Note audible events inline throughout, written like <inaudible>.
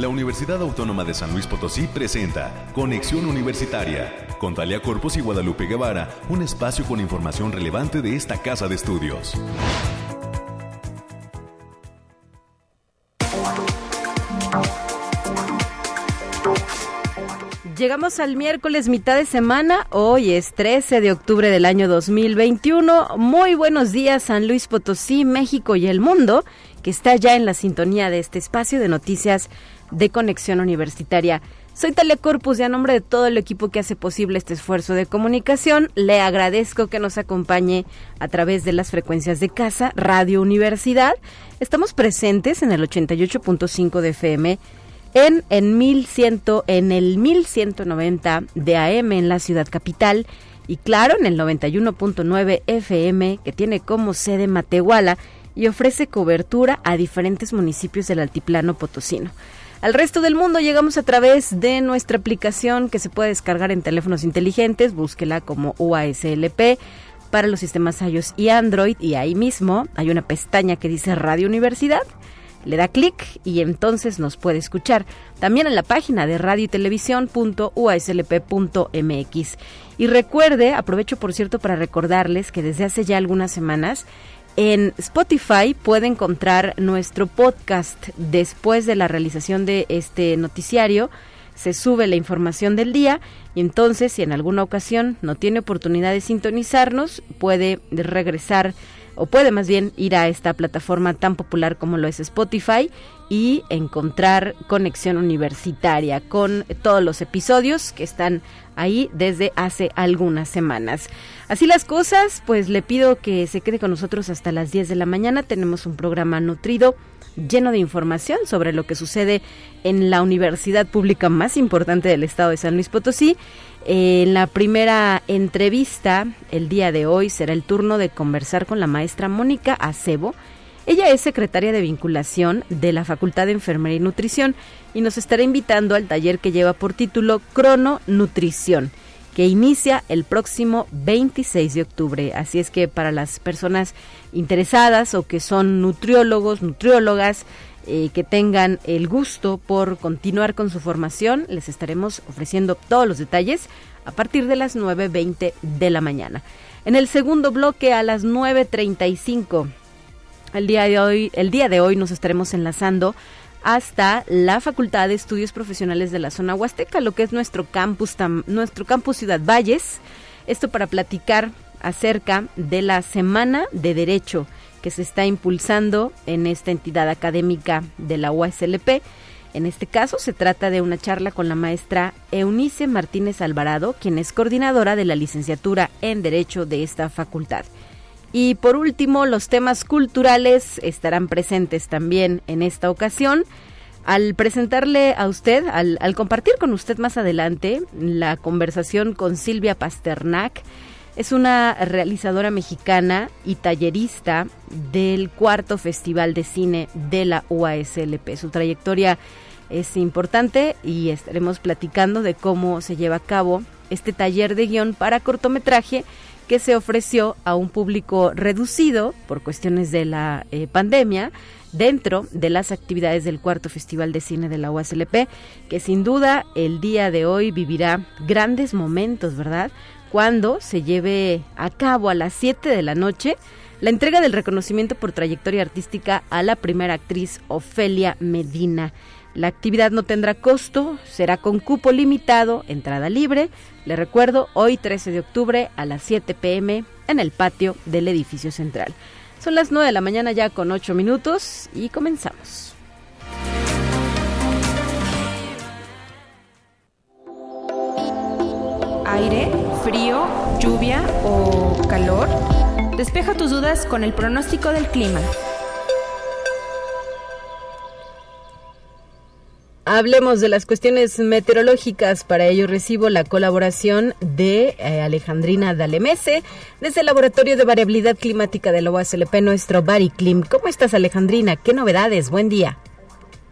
la Universidad Autónoma de San Luis Potosí presenta Conexión Universitaria con Talia Corpus y Guadalupe Guevara, un espacio con información relevante de esta casa de estudios. Llegamos al miércoles mitad de semana, hoy es 13 de octubre del año 2021. Muy buenos días San Luis Potosí, México y el mundo, que está ya en la sintonía de este espacio de noticias de conexión universitaria. Soy Talia Corpus y a nombre de todo el equipo que hace posible este esfuerzo de comunicación, le agradezco que nos acompañe a través de las frecuencias de casa, Radio Universidad. Estamos presentes en el 88.5 de FM en, en, 1100, en el 1190 de AM en la ciudad capital y claro en el 91.9 FM que tiene como sede Matehuala y ofrece cobertura a diferentes municipios del altiplano potosino. Al resto del mundo llegamos a través de nuestra aplicación que se puede descargar en teléfonos inteligentes, búsquela como UASLP para los sistemas iOS y Android y ahí mismo hay una pestaña que dice Radio Universidad le da clic y entonces nos puede escuchar. También en la página de radio y televisión.uaslp.mx. Y recuerde, aprovecho por cierto para recordarles que desde hace ya algunas semanas en Spotify puede encontrar nuestro podcast después de la realización de este noticiario. Se sube la información del día y entonces si en alguna ocasión no tiene oportunidad de sintonizarnos, puede regresar o puede más bien ir a esta plataforma tan popular como lo es Spotify y encontrar conexión universitaria con todos los episodios que están ahí desde hace algunas semanas. Así las cosas, pues le pido que se quede con nosotros hasta las 10 de la mañana. Tenemos un programa nutrido lleno de información sobre lo que sucede en la universidad pública más importante del estado de San Luis Potosí en la primera entrevista, el día de hoy, será el turno de conversar con la maestra Mónica Acebo. Ella es secretaria de vinculación de la Facultad de Enfermería y Nutrición y nos estará invitando al taller que lleva por título Crono Nutrición, que inicia el próximo 26 de octubre. Así es que para las personas interesadas o que son nutriólogos, nutriólogas, eh, que tengan el gusto por continuar con su formación. Les estaremos ofreciendo todos los detalles a partir de las 9.20 de la mañana. En el segundo bloque a las 9.35, el día de hoy, el día de hoy nos estaremos enlazando hasta la Facultad de Estudios Profesionales de la Zona Huasteca, lo que es nuestro campus, nuestro campus Ciudad Valles. Esto para platicar acerca de la Semana de Derecho que se está impulsando en esta entidad académica de la UASLP. En este caso se trata de una charla con la maestra Eunice Martínez Alvarado, quien es coordinadora de la licenciatura en Derecho de esta facultad. Y por último, los temas culturales estarán presentes también en esta ocasión. Al presentarle a usted, al, compartir con usted más adelante la conversación con Silvia Pasternak, es una realizadora mexicana y tallerista del cuarto Festival de Cine de la UASLP. Su trayectoria es importante y estaremos platicando de cómo se lleva a cabo este taller de guion para cortometraje que se ofreció a un público reducido por cuestiones de la eh, pandemia dentro de las actividades del cuarto Festival de Cine de la UASLP, que sin duda el día de hoy vivirá grandes momentos, ¿verdad? cuando se lleve a cabo a las 7 de la noche la entrega del reconocimiento por trayectoria artística a la primera actriz Ofelia Medina. La actividad no tendrá costo, será con cupo limitado, entrada libre. Le recuerdo, hoy 13 de octubre a las 7 pm en el patio del edificio central. Son las 9 de la mañana ya con 8 minutos y comenzamos. Aire frío, lluvia o calor? Despeja tus dudas con el pronóstico del clima. Hablemos de las cuestiones meteorológicas. Para ello recibo la colaboración de eh, Alejandrina Dalemese desde el Laboratorio de Variabilidad Climática de la UASLP, nuestro Bariclim. ¿Cómo estás, Alejandrina? ¿Qué novedades? Buen día.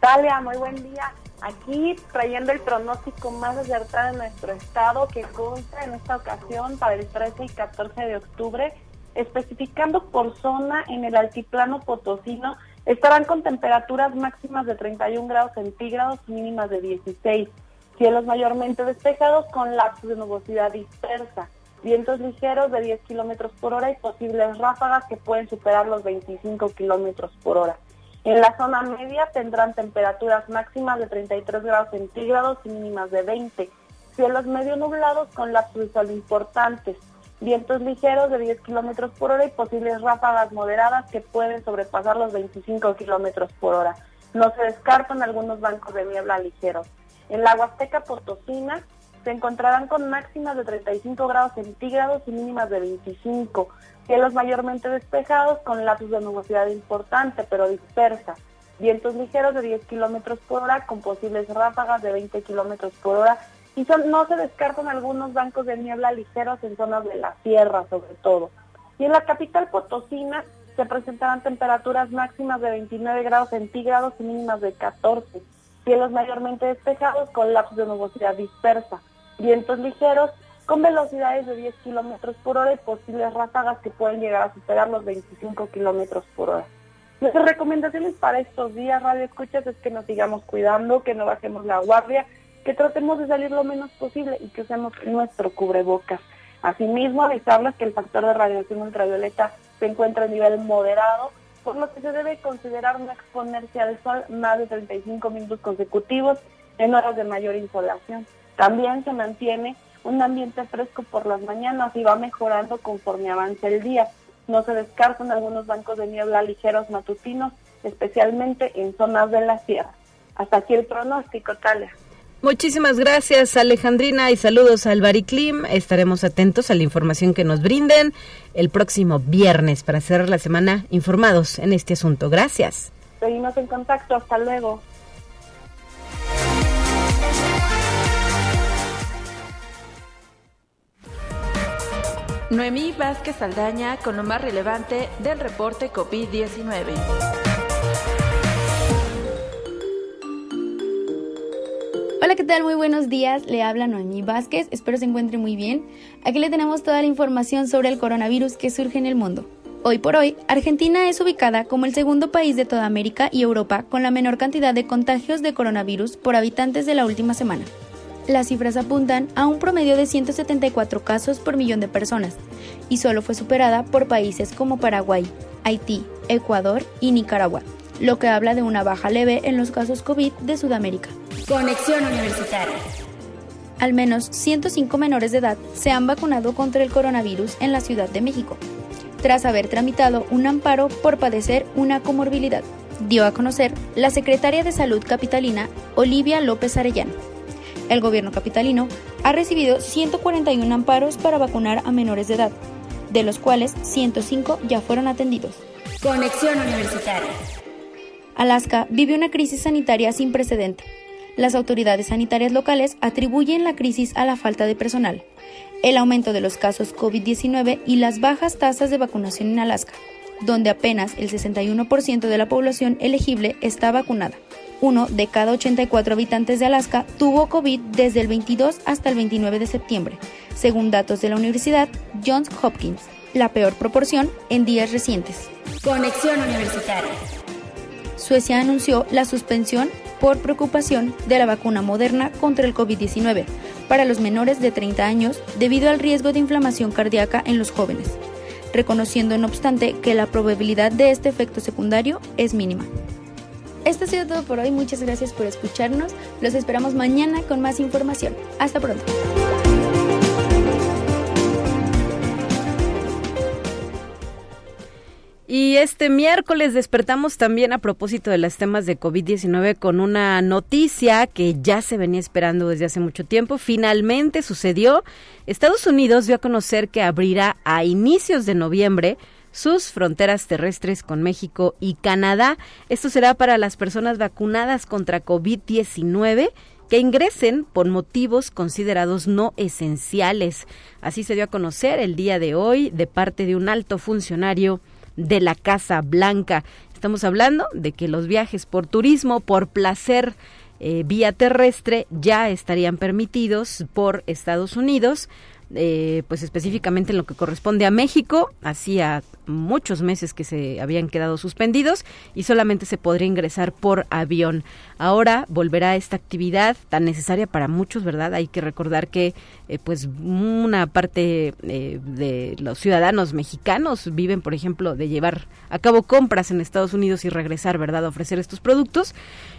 Talia, muy buen día. Aquí trayendo el pronóstico más acertado de nuestro estado que consta en esta ocasión para el 13 y 14 de octubre, especificando por zona en el altiplano potosino Estarán con temperaturas máximas de 31 grados centígrados mínimas de 16. Cielos mayormente despejados con lapsos de nubosidad dispersa. Vientos ligeros de 10 kilómetros por hora y posibles ráfagas que pueden superar los 25 kilómetros por hora. En la zona media tendrán temperaturas máximas de 33 grados centígrados y mínimas de 20. Cielos medio nublados con lapsos de sol importantes vientos ligeros de 10 kilómetros por hora y posibles ráfagas moderadas que pueden sobrepasar los 25 kilómetros por hora. No se descartan algunos bancos de niebla ligeros. En la Huasteca Potosina se encontrarán con máximas de 35 grados centígrados y mínimas de 25. Cielos mayormente despejados con lapsos de nubosidad importante pero dispersa. Vientos ligeros de 10 kilómetros por hora con posibles ráfagas de 20 kilómetros por hora y no se descartan algunos bancos de niebla ligeros en zonas de la sierra sobre todo. Y en la capital potosina se presentarán temperaturas máximas de 29 grados centígrados y mínimas de 14. Cielos mayormente despejados con lapsos de nubosidad dispersa. Vientos ligeros con velocidades de 10 kilómetros por hora y posibles ráfagas que pueden llegar a superar los 25 kilómetros por hora. Nuestras recomendaciones para estos días, Radio Escuchas, es que nos sigamos cuidando, que no bajemos la guardia que tratemos de salir lo menos posible y que usemos nuestro cubrebocas. Asimismo, avisarles que el factor de radiación ultravioleta se encuentra a nivel moderado, por lo que se debe considerar no exponerse al sol más de 35 minutos consecutivos en horas de mayor insolación. También se mantiene un ambiente fresco por las mañanas y va mejorando conforme avance el día. No se descartan algunos bancos de niebla ligeros matutinos, especialmente en zonas de la sierra. Hasta aquí el pronóstico, Talia. Muchísimas gracias Alejandrina y saludos al Bariclim. Estaremos atentos a la información que nos brinden el próximo viernes para cerrar la semana informados en este asunto. Gracias. Seguimos en contacto. Hasta luego. Noemí Vázquez Saldaña con lo más relevante del reporte COVID-19. Hola, ¿qué tal? Muy buenos días. Le habla Noemí Vázquez. Espero se encuentre muy bien. Aquí le tenemos toda la información sobre el coronavirus que surge en el mundo. Hoy por hoy, Argentina es ubicada como el segundo país de toda América y Europa con la menor cantidad de contagios de coronavirus por habitantes de la última semana. Las cifras apuntan a un promedio de 174 casos por millón de personas y solo fue superada por países como Paraguay, Haití, Ecuador y Nicaragua lo que habla de una baja leve en los casos COVID de Sudamérica. Conexión Universitaria. Al menos 105 menores de edad se han vacunado contra el coronavirus en la Ciudad de México, tras haber tramitado un amparo por padecer una comorbilidad, dio a conocer la secretaria de Salud capitalina Olivia López Arellano. El gobierno capitalino ha recibido 141 amparos para vacunar a menores de edad, de los cuales 105 ya fueron atendidos. Conexión Universitaria. Alaska vive una crisis sanitaria sin precedente. Las autoridades sanitarias locales atribuyen la crisis a la falta de personal, el aumento de los casos COVID-19 y las bajas tasas de vacunación en Alaska, donde apenas el 61% de la población elegible está vacunada. Uno de cada 84 habitantes de Alaska tuvo COVID desde el 22 hasta el 29 de septiembre, según datos de la Universidad Johns Hopkins, la peor proporción en días recientes. Conexión Universitaria. Suecia anunció la suspensión por preocupación de la vacuna moderna contra el COVID-19 para los menores de 30 años debido al riesgo de inflamación cardíaca en los jóvenes, reconociendo no obstante que la probabilidad de este efecto secundario es mínima. Esto ha sido todo por hoy, muchas gracias por escucharnos, los esperamos mañana con más información. Hasta pronto. Y este miércoles despertamos también a propósito de los temas de COVID-19 con una noticia que ya se venía esperando desde hace mucho tiempo. Finalmente sucedió. Estados Unidos dio a conocer que abrirá a inicios de noviembre sus fronteras terrestres con México y Canadá. Esto será para las personas vacunadas contra COVID-19 que ingresen por motivos considerados no esenciales. Así se dio a conocer el día de hoy de parte de un alto funcionario de la Casa Blanca. Estamos hablando de que los viajes por turismo, por placer eh, vía terrestre, ya estarían permitidos por Estados Unidos. Eh, pues específicamente en lo que corresponde a México, así a muchos meses que se habían quedado suspendidos y solamente se podría ingresar por avión. Ahora volverá esta actividad tan necesaria para muchos, ¿verdad? Hay que recordar que eh, pues una parte eh, de los ciudadanos mexicanos viven, por ejemplo, de llevar a cabo compras en Estados Unidos y regresar, ¿verdad? A ofrecer estos productos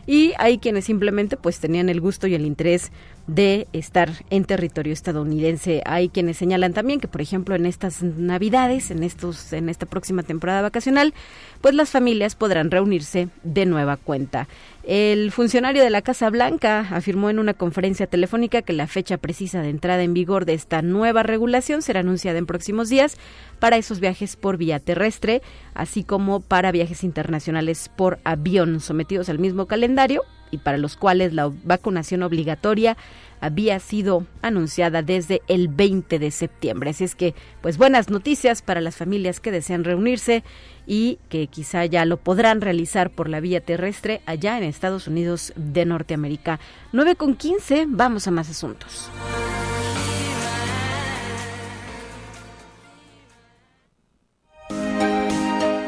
y hay quienes simplemente pues tenían el gusto y el interés de estar en territorio estadounidense. Hay quienes señalan también que, por ejemplo, en estas Navidades, en estos, en esta próxima temporada vacacional, pues las familias podrán reunirse de nueva cuenta. El funcionario de la Casa Blanca afirmó en una conferencia telefónica que la fecha precisa de entrada en vigor de esta nueva regulación será anunciada en próximos días para esos viajes por vía terrestre, así como para viajes internacionales por avión sometidos al mismo calendario y para los cuales la vacunación obligatoria había sido anunciada desde el 20 de septiembre. Así es que, pues buenas noticias para las familias que desean reunirse y que quizá ya lo podrán realizar por la vía terrestre allá en Estados Unidos de Norteamérica. 9 con 15, vamos a más asuntos.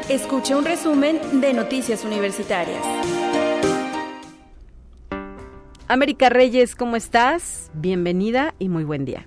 Escucha un resumen de Noticias Universitarias. América Reyes, ¿cómo estás? Bienvenida y muy buen día.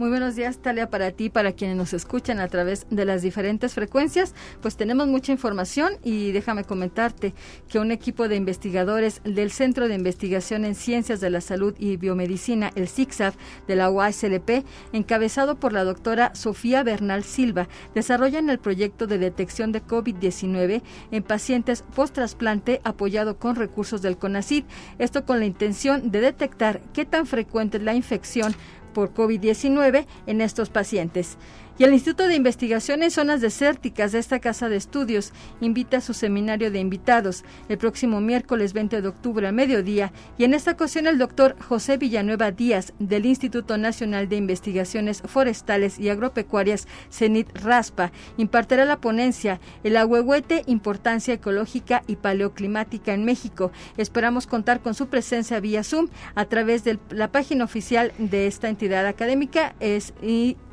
Muy buenos días, Talia, para ti, para quienes nos escuchan a través de las diferentes frecuencias. Pues tenemos mucha información y déjame comentarte que un equipo de investigadores del Centro de Investigación en Ciencias de la Salud y Biomedicina, el CICSAF, de la UASLP, encabezado por la doctora Sofía Bernal Silva, desarrollan el proyecto de detección de COVID-19 en pacientes post-trasplante apoyado con recursos del CONACID. Esto con la intención de detectar qué tan frecuente es la infección por COVID-19 en estos pacientes. Y el Instituto de Investigación en Zonas Desérticas de esta Casa de Estudios invita a su seminario de invitados el próximo miércoles 20 de octubre a mediodía. Y en esta ocasión el doctor José Villanueva Díaz del Instituto Nacional de Investigaciones Forestales y Agropecuarias, CENIT RASPA, impartirá la ponencia El ahuehuete, importancia ecológica y paleoclimática en México. Esperamos contar con su presencia vía Zoom a través de la página oficial de esta entidad académica. Es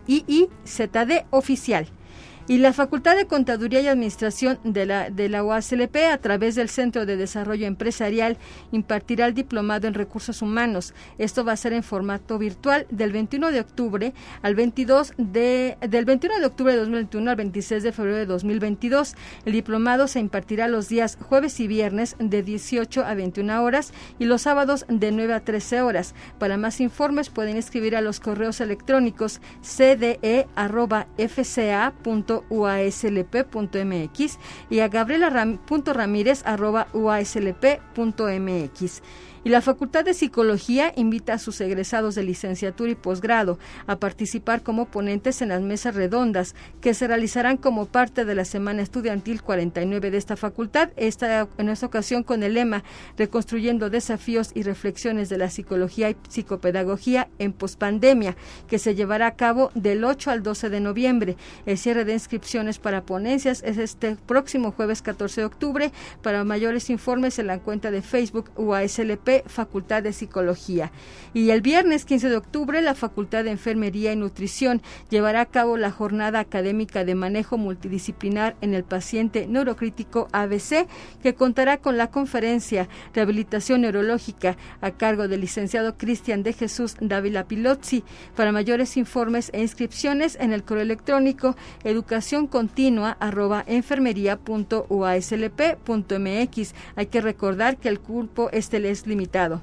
IIZD oficial y la Facultad de Contaduría y Administración de la, de la UASLP, a través del Centro de Desarrollo Empresarial, impartirá el diplomado en recursos humanos. Esto va a ser en formato virtual del 21 de octubre al 22 de, del 21 de octubre de 2021 al 26 de febrero de 2022. El diplomado se impartirá los días jueves y viernes de 18 a 21 horas y los sábados de 9 a 13 horas. Para más informes pueden escribir a los correos electrónicos cde.fca.com uaslp.mx y a gabriela.ramírez.uaslp.mx. Y la Facultad de Psicología invita a sus egresados de licenciatura y posgrado a participar como ponentes en las mesas redondas que se realizarán como parte de la Semana Estudiantil 49 de esta facultad, esta, en esta ocasión con el lema Reconstruyendo desafíos y reflexiones de la psicología y psicopedagogía en pospandemia, que se llevará a cabo del 8 al 12 de noviembre. El cierre de inscripciones para ponencias es este próximo jueves 14 de octubre. Para mayores informes en la cuenta de Facebook UASLP Facultad de Psicología. Y el viernes 15 de octubre, la Facultad de Enfermería y Nutrición llevará a cabo la jornada académica de manejo multidisciplinar en el paciente neurocrítico ABC, que contará con la conferencia Rehabilitación Neurológica a cargo del licenciado Cristian de Jesús Dávila Pilozzi. Para mayores informes e inscripciones en el correo electrónico educación continua arroba enfermería.uaslp.mx. Hay que recordar que el cupo este es limitado habitado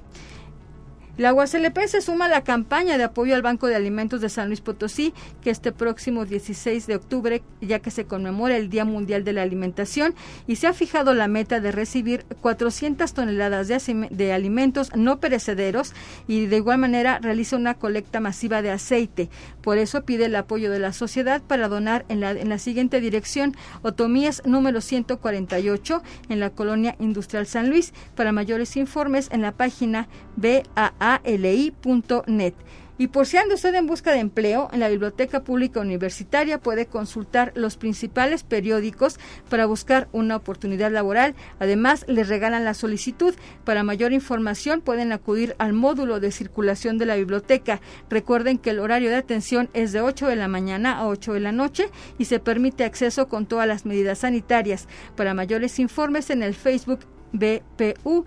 la UASLP se suma a la campaña de apoyo al Banco de Alimentos de San Luis Potosí, que este próximo 16 de octubre, ya que se conmemora el Día Mundial de la Alimentación, y se ha fijado la meta de recibir 400 toneladas de, de alimentos no perecederos y de igual manera realiza una colecta masiva de aceite. Por eso pide el apoyo de la sociedad para donar en la, en la siguiente dirección, Otomías número 148, en la colonia industrial San Luis. Para mayores informes, en la página BAA ali.net. Y por si anda usted en busca de empleo, en la Biblioteca Pública Universitaria puede consultar los principales periódicos para buscar una oportunidad laboral. Además, les regalan la solicitud. Para mayor información pueden acudir al módulo de circulación de la biblioteca. Recuerden que el horario de atención es de 8 de la mañana a 8 de la noche y se permite acceso con todas las medidas sanitarias. Para mayores informes en el Facebook BPU-UASLP.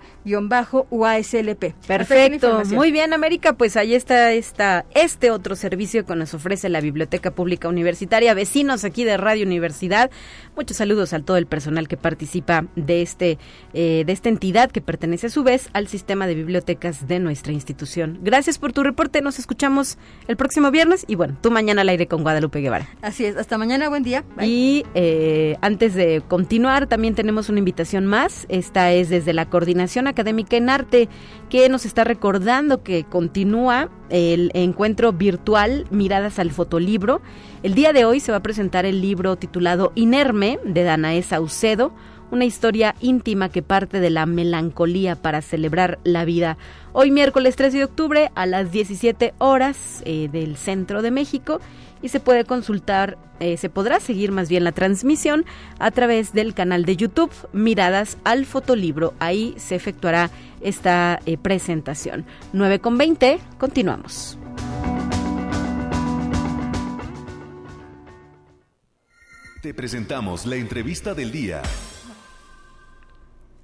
Perfecto, muy bien América, pues ahí está esta, este otro servicio que nos ofrece la Biblioteca Pública Universitaria, vecinos aquí de Radio Universidad. Muchos saludos a todo el personal que participa de, este, eh, de esta entidad que pertenece a su vez al sistema de bibliotecas de nuestra institución. Gracias por tu reporte, nos escuchamos el próximo viernes y bueno, tú mañana al aire con Guadalupe Guevara. Así es, hasta mañana, buen día. Y eh, antes de continuar, también tenemos una invitación más, esta es desde la Coordinación Académica en Arte, que nos está recordando que continúa el encuentro virtual Miradas al Fotolibro. El día de hoy se va a presentar el libro titulado Inerme de Danae Saucedo, una historia íntima que parte de la melancolía para celebrar la vida. Hoy miércoles 3 de octubre a las 17 horas eh, del centro de México y se puede consultar, eh, se podrá seguir más bien la transmisión a través del canal de YouTube Miradas al Fotolibro. Ahí se efectuará esta eh, presentación. 9 con 20, continuamos. Te presentamos la entrevista del día.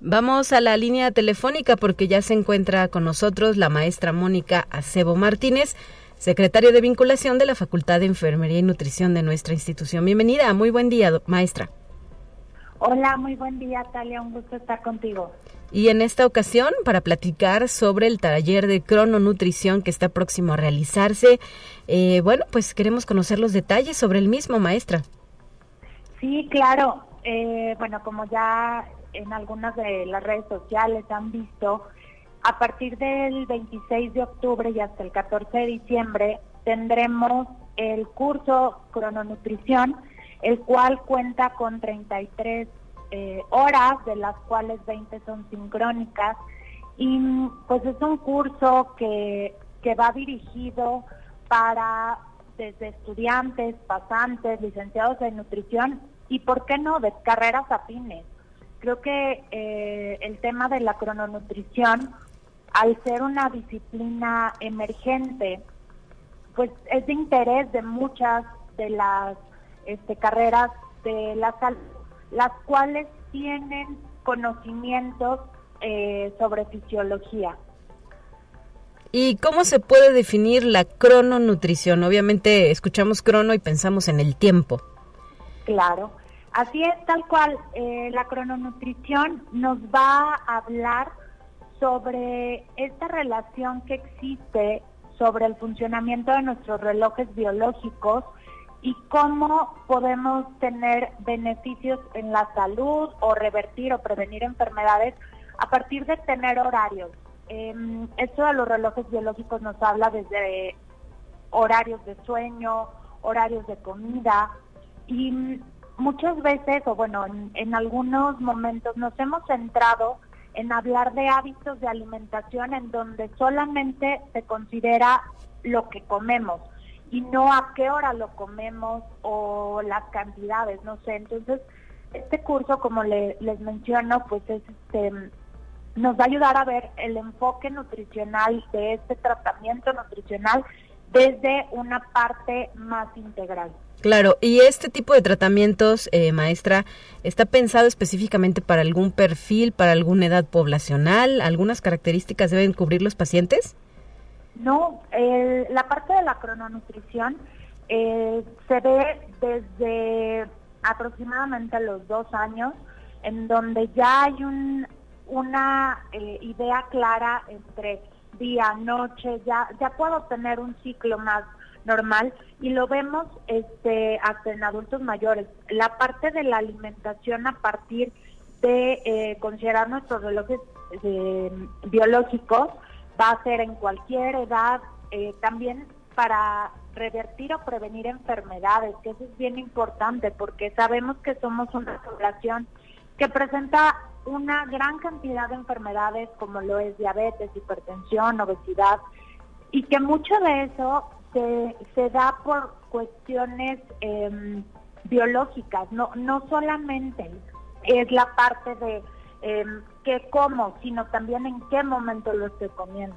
Vamos a la línea telefónica porque ya se encuentra con nosotros la maestra Mónica Acebo Martínez secretaria de vinculación de la Facultad de Enfermería y Nutrición de nuestra institución. Bienvenida, muy buen día, maestra. Hola, muy buen día, Talia, un gusto estar contigo. Y en esta ocasión, para platicar sobre el taller de crononutrición que está próximo a realizarse, eh, bueno, pues queremos conocer los detalles sobre el mismo, maestra. Sí, claro. Eh, bueno, como ya en algunas de las redes sociales han visto, a partir del 26 de octubre y hasta el 14 de diciembre tendremos el curso Crononutrición, el cual cuenta con 33 eh, horas, de las cuales 20 son sincrónicas. Y pues es un curso que, que va dirigido para desde estudiantes, pasantes, licenciados en nutrición y, ¿por qué no?, de carreras afines. Creo que eh, el tema de la crononutrición al ser una disciplina emergente, pues es de interés de muchas de las este, carreras de la salud, las cuales tienen conocimientos eh, sobre fisiología. ¿Y cómo se puede definir la crononutrición? Obviamente escuchamos crono y pensamos en el tiempo. Claro, así es tal cual. Eh, la crononutrición nos va a hablar sobre esta relación que existe sobre el funcionamiento de nuestros relojes biológicos y cómo podemos tener beneficios en la salud o revertir o prevenir enfermedades a partir de tener horarios. Em, esto de los relojes biológicos nos habla desde horarios de sueño, horarios de comida y muchas veces, o bueno, en algunos momentos nos hemos centrado en hablar de hábitos de alimentación en donde solamente se considera lo que comemos y no a qué hora lo comemos o las cantidades, no sé. Entonces, este curso, como les menciono, pues es este nos va a ayudar a ver el enfoque nutricional de este tratamiento nutricional desde una parte más integral. Claro, y este tipo de tratamientos, eh, maestra, ¿está pensado específicamente para algún perfil, para alguna edad poblacional? ¿Algunas características deben cubrir los pacientes? No, la parte de la crononutrición eh, se ve desde aproximadamente los dos años, en donde ya hay un, una eh, idea clara entre día, noche, ya, ya puedo tener un ciclo más normal y lo vemos este hasta en adultos mayores. La parte de la alimentación a partir de eh, considerar nuestros relojes eh, biológicos va a ser en cualquier edad, eh, también para revertir o prevenir enfermedades, que eso es bien importante porque sabemos que somos una población que presenta una gran cantidad de enfermedades como lo es diabetes, hipertensión, obesidad, y que mucho de eso se, se da por cuestiones em, biológicas, no, no solamente es la parte de eh, qué como, sino también en qué momento lo estoy comiendo.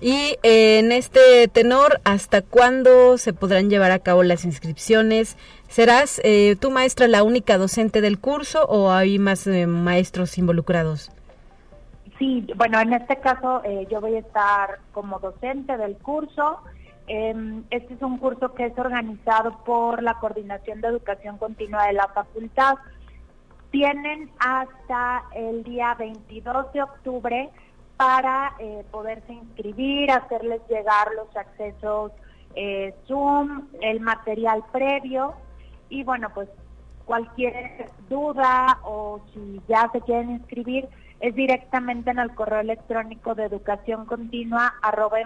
Y eh, en este tenor, ¿hasta cuándo se podrán llevar a cabo las inscripciones? ¿Serás eh, tu maestra la única docente del curso o hay más eh, maestros involucrados? Sí, bueno, en este caso yo voy a estar como docente del curso. Em, este es un curso que es organizado por la Coordinación de Educación Continua de la Facultad. Tienen hasta el día 22 de octubre para eh, poderse inscribir, hacerles llegar los accesos eh, Zoom, el material previo y bueno, pues cualquier duda o si ya se quieren inscribir, es directamente en el correo electrónico de educación continua arroba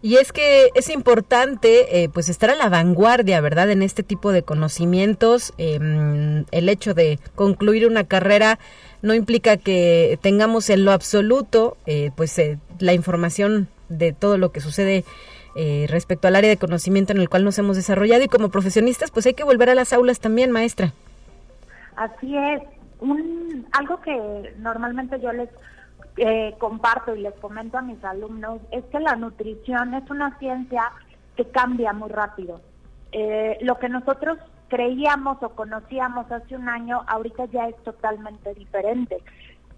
Y es que es importante eh, pues estar a la vanguardia, ¿verdad? En este tipo de conocimientos. Em, el hecho de concluir una carrera no implica que tengamos en lo absoluto eh, pues eh, la información de todo lo que sucede respecto al área de conocimiento en el cual nos hemos desarrollado y como profesionistas pues hay que volver a las aulas también, maestra. Así es, un, algo que normalmente yo les eh, comparto y les comento a mis alumnos es que la nutrición es una ciencia que cambia muy rápido. Eh, lo que nosotros creíamos o conocíamos hace un año, ahorita ya es totalmente diferente.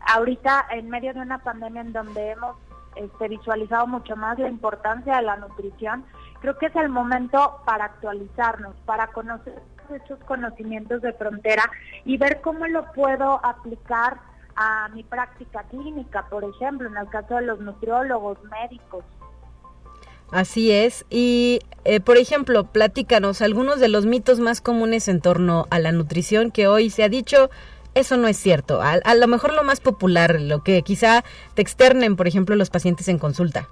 Ahorita, en medio de una pandemia en donde hemos este, visualizado mucho más la importancia de la nutrición, creo que es el momento para actualizarnos, para conocer esos conocimientos de frontera y ver cómo lo puedo aplicar a mi práctica clínica, por ejemplo, en el caso de los nutriólogos, médicos. Así es. Y, eh, por ejemplo, platícanos algunos de los mitos más comunes en torno a la nutrición que hoy se ha dicho, eso no es cierto. A, a lo mejor lo más popular, lo que quizá te externen, por ejemplo, los pacientes en consulta.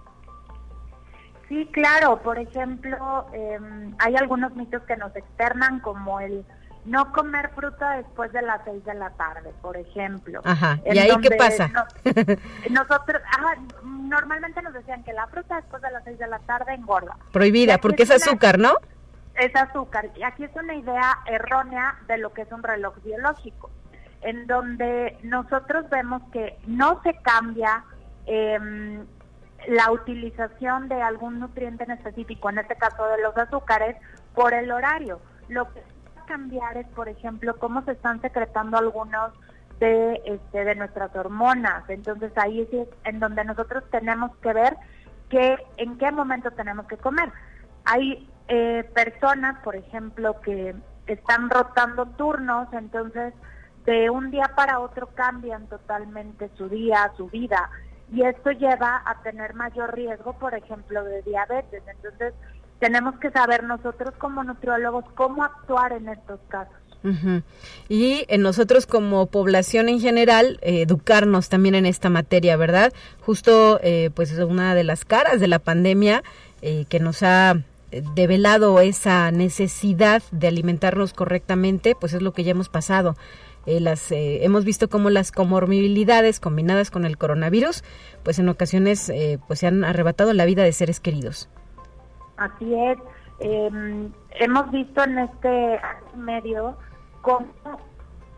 Sí, claro. Por ejemplo, em, hay algunos mitos que nos externan, como el no comer fruta después de las seis de la tarde, por ejemplo. Ajá. ¿Y ahí qué pasa? <laughs> nosotros, normalmente nos decían que la fruta después de las seis de la tarde engorda. Prohibida, porque es, azúcar, ¿no? Es azúcar. Y aquí es una idea errónea de lo que es un reloj biológico, en donde nosotros vemos que no se cambia eh, la utilización de algún nutriente en específico, en este caso de los azúcares, por el horario. Lo que va a cambiar es, por ejemplo, cómo se están secretando algunos de, este, de nuestras hormonas. Entonces ahí es en donde nosotros tenemos que ver que, en qué momento tenemos que comer. Hay eh, personas, por ejemplo, que están rotando turnos, entonces de un día para otro cambian totalmente su día, su vida y esto lleva a tener mayor riesgo, por ejemplo, de diabetes. Entonces, tenemos que saber nosotros como nutriólogos cómo actuar en estos casos. Y en nosotros como población en general, eh, educarnos también en esta materia, ¿verdad? Justo, eh, pues es una de las caras de la pandemia eh, que nos ha develado esa necesidad de alimentarnos correctamente, pues es lo que ya hemos pasado. Eh, las eh, hemos visto cómo las comorbilidades combinadas con el coronavirus, pues en ocasiones eh, pues se han arrebatado la vida de seres queridos. Así es. Em, hemos visto en este medio cómo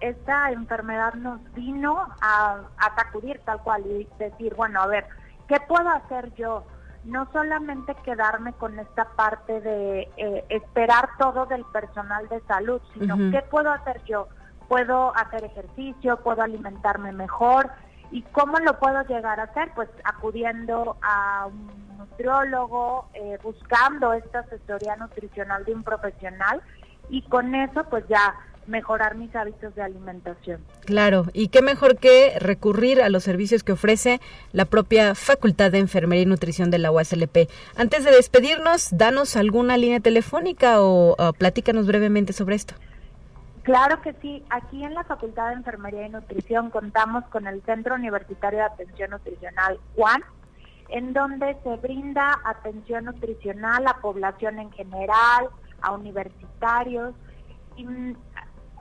esta enfermedad nos vino a, a sacudir tal cual y decir, bueno, a ver, ¿qué puedo hacer yo? no solamente quedarme con esta parte de esperar todo del personal de salud, sino qué puedo hacer yo puedo hacer ejercicio, puedo alimentarme mejor. ¿Y cómo lo puedo llegar a hacer? Pues acudiendo a un nutriólogo, eh, buscando esta asesoría nutricional de un profesional y con eso pues ya mejorar mis hábitos de alimentación. Claro, y qué mejor que recurrir a los servicios que ofrece la propia Facultad de Enfermería y Nutrición de la UASLP. Antes de despedirnos, danos alguna línea telefónica o platícanos brevemente sobre esto. Claro que sí. Aquí en la Facultad de Enfermería y Nutrición contamos con el Centro Universitario de Atención Nutricional Juan, en donde se brinda atención nutricional a población en general, a universitarios. Y,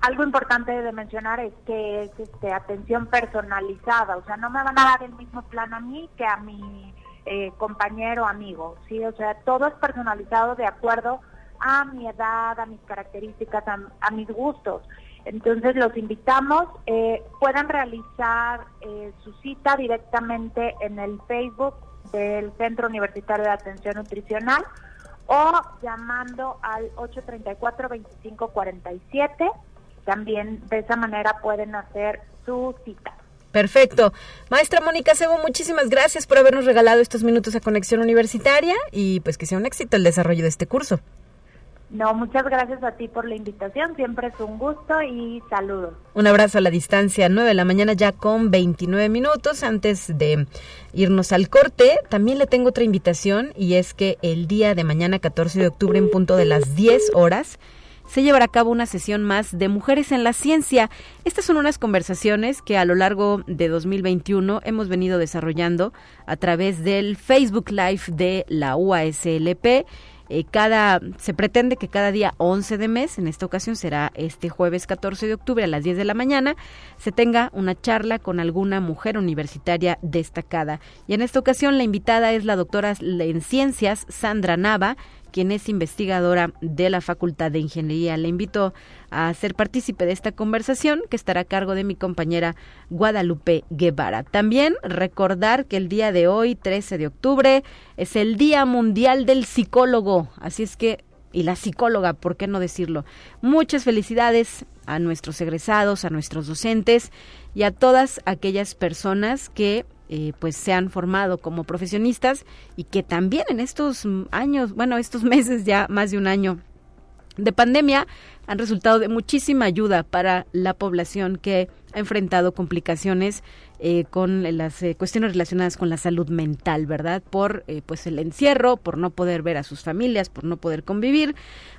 algo importante de mencionar es que es este, atención personalizada, o sea, no me van a dar el mismo plan a mí que a mi eh, compañero amigo, ¿sí? O sea, todo es personalizado de acuerdo mi edad, a mis características, a, mis gustos. Entonces los invitamos, eh, puedan realizar eh, su cita directamente en el Facebook del Centro Universitario de Atención Nutricional o llamando al 834-2547 también de esa manera pueden hacer su cita. Perfecto. Maestra Mónica Sebo, muchísimas gracias por habernos regalado estos minutos a Conexión Universitaria y pues que sea un éxito el desarrollo de este curso. No, muchas gracias a ti por la invitación, siempre es un gusto y saludos. Un abrazo a la distancia, 9 de la mañana ya con 29 minutos antes de irnos al corte. También le tengo otra invitación y es que el día de mañana 14 de octubre en punto de las 10 horas se llevará a cabo una sesión más de Mujeres en la Ciencia. Estas son unas conversaciones que a lo largo de 2021 hemos venido desarrollando a través del Facebook Live de la UASLP. Eh, cada, se pretende que cada día 11 de mes, en esta ocasión será este jueves 14 de octubre a las 10 de la mañana, se tenga una charla con alguna mujer universitaria destacada. Y en esta ocasión la invitada es la doctora en ciencias Sandra Nava, quien es investigadora de la Facultad de Ingeniería. Le invito a ser partícipe de esta conversación que estará a cargo de mi compañera Guadalupe Guevara. También recordar que el día de hoy, 13 de octubre, es el Día Mundial del Psicólogo. Así es que, y la psicóloga, ¿por qué no decirlo? Muchas felicidades a nuestros egresados, a nuestros docentes y a todas aquellas personas que eh, pues se han formado como profesionistas y que también en estos años, bueno, estos <laughs> meses ya más de un año de pandemia han resultado de muchísima ayuda para la población que ha enfrentado complicaciones eh, con las eh, cuestiones relacionadas con la salud mental, ¿verdad? Por eh, pues el encierro, por no poder ver a sus familias, por no poder convivir.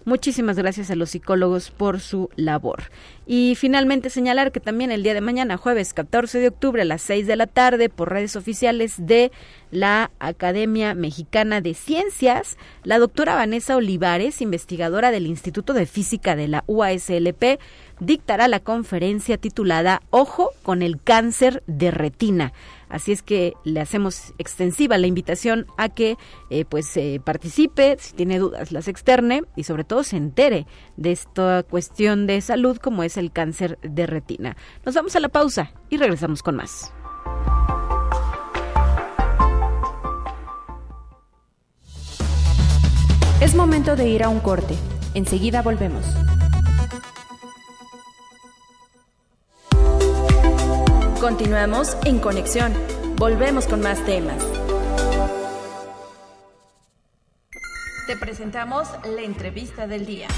Muchísimas gracias a los psicólogos por su labor. Y finalmente señalar que también el día de mañana, jueves 14 de octubre a las 6 de la tarde, por redes oficiales de la Academia Mexicana de Ciencias, la doctora Vanessa Olivares, investigadora del Instituto de Física de la UASLP, dictará la conferencia titulada Ojo con el cáncer de retina. Así es que le hacemos extensiva la invitación a que eh, pues eh, participe, si tiene dudas las externe y sobre todo se entere de esta cuestión de salud como es el cáncer de retina. Nos vamos a la pausa y regresamos con más. Es momento de ir a un corte. Enseguida volvemos. Continuamos en conexión. Volvemos con más temas. Te presentamos la entrevista del día.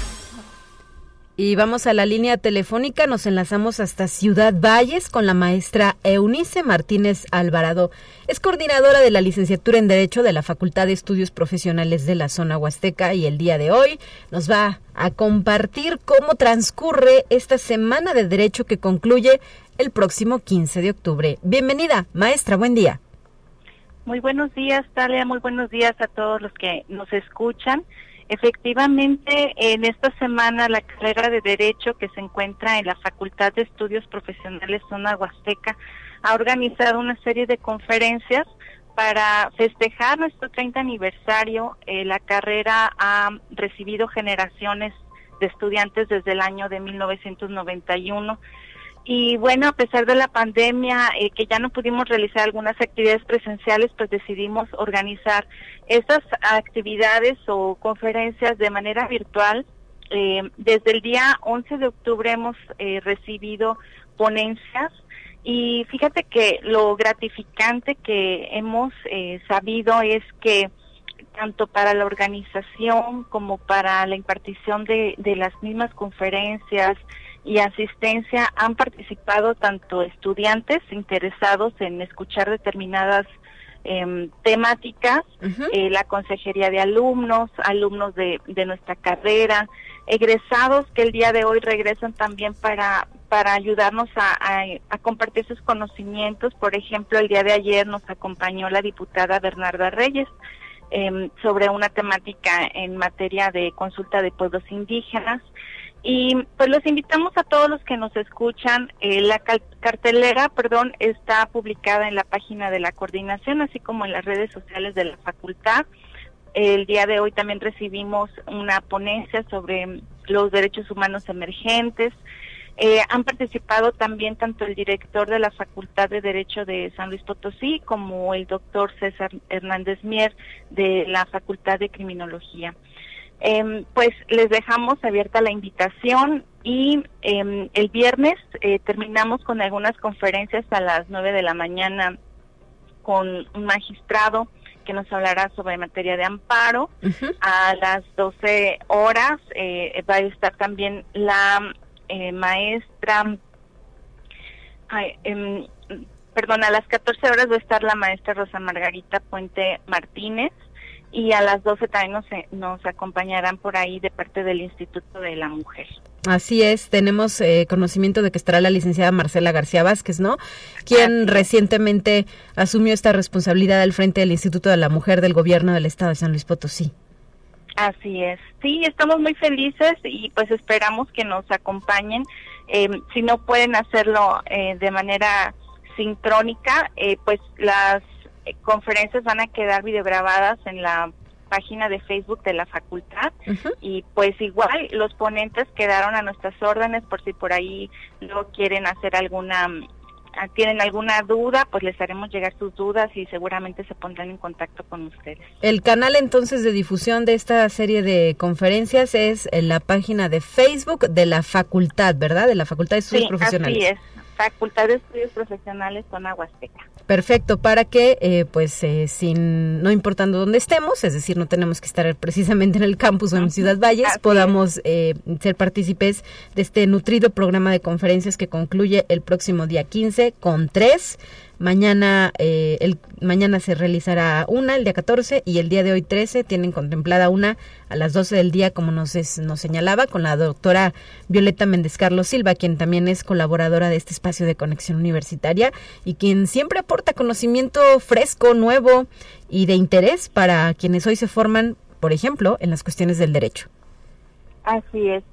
Y vamos a la línea telefónica, nos enlazamos hasta Ciudad Valles con la maestra Eunice Martínez Alvarado. Es coordinadora de la licenciatura en Derecho de la Facultad de Estudios Profesionales de la Zona Huasteca y el día de hoy nos va a compartir cómo transcurre esta semana de Derecho que concluye el próximo 15 de octubre. Bienvenida, maestra, buen día. Muy buenos días, Talia, muy buenos días a todos los que nos escuchan. Efectivamente, en esta semana la carrera de Derecho que se encuentra en la Facultad de Estudios Profesionales Zona Huasteca ha organizado una serie de conferencias para festejar nuestro 30 aniversario. Eh, la carrera ha recibido generaciones de estudiantes desde el año de 1991 y bueno, a pesar de la pandemia, eh, que ya no pudimos realizar algunas actividades presenciales, pues decidimos organizar estas actividades o conferencias de manera virtual. Eh, desde el día 11 de octubre hemos eh, recibido ponencias y fíjate que lo gratificante que hemos sabido es que tanto para la organización como para la impartición de, de las mismas conferencias, y asistencia han participado tanto estudiantes interesados en escuchar determinadas em, temáticas, eh, la consejería de alumnos, alumnos de, de nuestra carrera, egresados que el día de hoy regresan también para, para ayudarnos a, a, compartir sus conocimientos. Por ejemplo, el día de ayer nos acompañó la diputada Bernarda Reyes em, sobre una temática en materia de consulta de pueblos indígenas Y pues los invitamos a todos los que nos escuchan. Eh, la cartelera, perdón, está publicada en la página de la coordinación, así como en las redes sociales de la facultad. El día de hoy también recibimos una ponencia sobre los derechos humanos emergentes. Eh, han participado también tanto el director de la Facultad de Derecho de San Luis Potosí como el doctor César Hernández Mier de la Facultad de Criminología. Em, pues les dejamos abierta la invitación y em, el viernes eh, terminamos con algunas conferencias a las 9 de la mañana con un magistrado que nos hablará sobre materia de amparo. A las 12 horas eh, va a estar también la eh, maestra, em, perdón, a las 14 horas va a estar la maestra Rosa Margarita Puente Martínez y a las 12 también nos, nos acompañarán por ahí de parte del Instituto de la Mujer. Así es, tenemos eh, conocimiento de que estará la licenciada Marcela García Vázquez, ¿no? Quien recientemente asumió esta responsabilidad al frente del Instituto de la Mujer del Gobierno del Estado de San Luis Potosí. Así es, sí, estamos muy felices y pues esperamos que nos acompañen. Eh, si no pueden hacerlo eh, de manera sincrónica, pues las eh, conferencias van a quedar videograbadas en la página de Facebook de la facultad y pues igual los ponentes quedaron a nuestras órdenes por si por ahí no quieren hacer alguna ah, tienen alguna duda, pues les haremos llegar sus dudas y seguramente se pondrán en contacto con ustedes. El canal entonces de difusión de esta serie de conferencias es en la página de Facebook de la facultad, ¿verdad? De la Facultad de Estudios Profesionales. Así es, Facultad de Estudios Profesionales Zona Huasteca. Perfecto, para que, eh, pues, eh, sin, no importando dónde estemos, es decir, no tenemos que estar precisamente en el campus o en Ciudad Valles, podamos eh, ser partícipes de este nutrido programa de conferencias que concluye el próximo día 15 con tres Mañana, eh, el, mañana se realizará una, el día 14, y el día de hoy 13 tienen contemplada una a las 12 del día, como nos, nos señalaba, con la doctora Violeta Méndez Carlos Silva, quien también es colaboradora de este espacio de conexión universitaria y quien siempre aporta conocimiento fresco, nuevo y de interés para quienes hoy se forman, por ejemplo, en las cuestiones del derecho. Así es.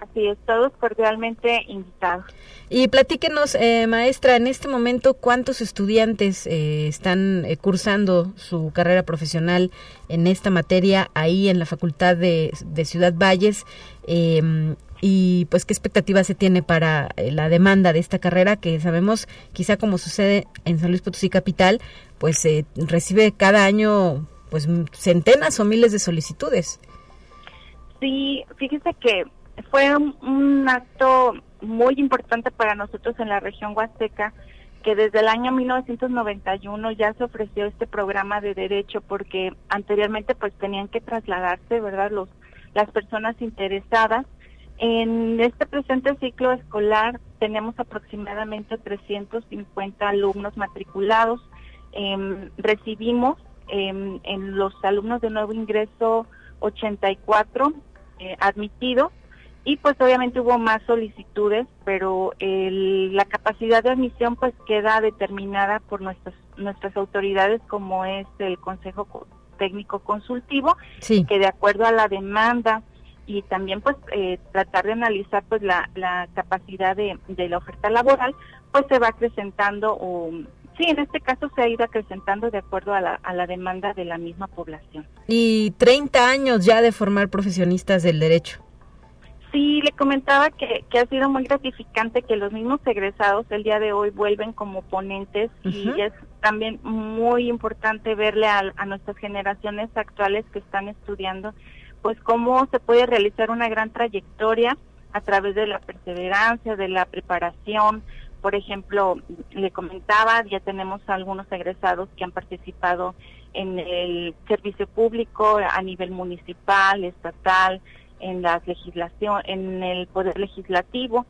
Así es, todos cordialmente invitados. Y platíquenos, eh, maestra, en este momento, ¿cuántos estudiantes eh, están eh, cursando su carrera profesional en esta materia ahí en la Facultad de, Ciudad Valles? Em, y pues qué expectativa se tiene para la demanda de esta carrera que sabemos, quizá como sucede en San Luis Potosí Capital, pues recibe cada año pues centenas o miles de solicitudes. Sí, fíjese que fue un, acto muy importante para nosotros en la región huasteca que desde el año 1991 ya se ofreció este programa de derecho porque anteriormente pues tenían que trasladarse, ¿verdad? Los las personas interesadas. En este presente ciclo escolar tenemos aproximadamente 350 alumnos matriculados. Em, recibimos em, en los alumnos de nuevo ingreso 84 eh, admitidos y pues obviamente hubo más solicitudes, pero la capacidad de admisión pues queda determinada por nuestras nuestras autoridades como es el Consejo Técnico Consultivo, que de acuerdo a la demanda y también pues eh, tratar de analizar pues la, la capacidad de, de la oferta laboral, pues se va acrecentando o sí, en este caso se ha ido acrecentando de acuerdo a la, a la demanda de la misma población. Y 30 años ya de formar profesionistas del derecho. Sí, le comentaba que, que ha sido muy gratificante que los mismos egresados el día de hoy vuelven como ponentes y es también muy importante verle a, nuestras generaciones actuales que están estudiando, pues cómo se puede realizar una gran trayectoria a través de la perseverancia, de la preparación. Por ejemplo, le comentaba, ya tenemos algunos egresados que han participado en el servicio público a nivel municipal, estatal, en la legislación, en el poder legislativo.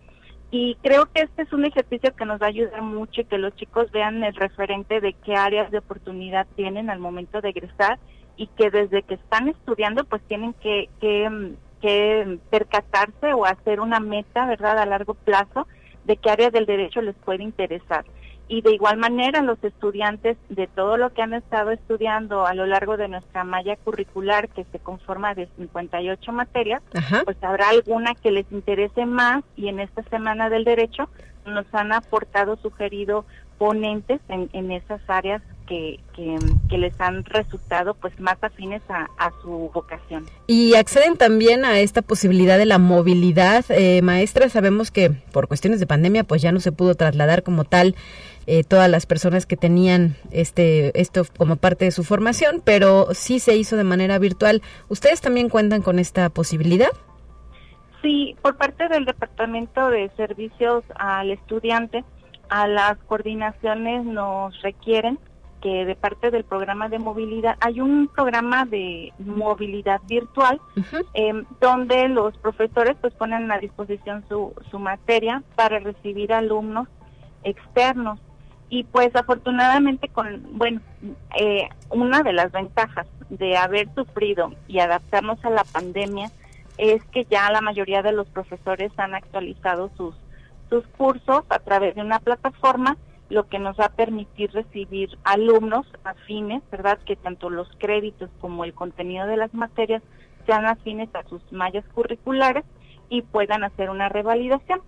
Y creo que este es un ejercicio que nos va a ayudar mucho y que los chicos vean el referente de qué áreas de oportunidad tienen al momento de egresar y que desde que están estudiando pues tienen que, que, que percatarse o hacer una meta, ¿verdad?, a largo plazo de qué área del derecho les puede interesar. Y de igual manera los estudiantes de todo lo que han estado estudiando a lo largo de nuestra malla curricular que se conforma de 58 materias, pues habrá alguna que les interese más y en esta semana del derecho nos han aportado, sugerido ponentes en, en esas áreas que, que, les han resultado pues más afines a, su vocación. Y acceden también a esta posibilidad de la movilidad. Eh, maestra, sabemos que por cuestiones de pandemia pues ya no se pudo trasladar como tal eh, todas las personas que tenían este esto como parte de su formación, pero sí se hizo de manera virtual. ¿Ustedes también cuentan con esta posibilidad? Sí, por parte del Departamento de Servicios al Estudiante, a las coordinaciones nos requieren que de parte del programa de movilidad, hay un programa de movilidad virtual em, donde los profesores pues ponen a disposición su, su materia para recibir alumnos externos y pues afortunadamente con, bueno, eh, una de las ventajas de haber sufrido y adaptarnos a la pandemia es que ya la mayoría de los profesores han actualizado sus, sus cursos a través de una plataforma, lo que nos va a permitir recibir alumnos afines, ¿verdad? Que tanto los créditos como el contenido de las materias sean afines a sus mallas curriculares y puedan hacer una revalidación.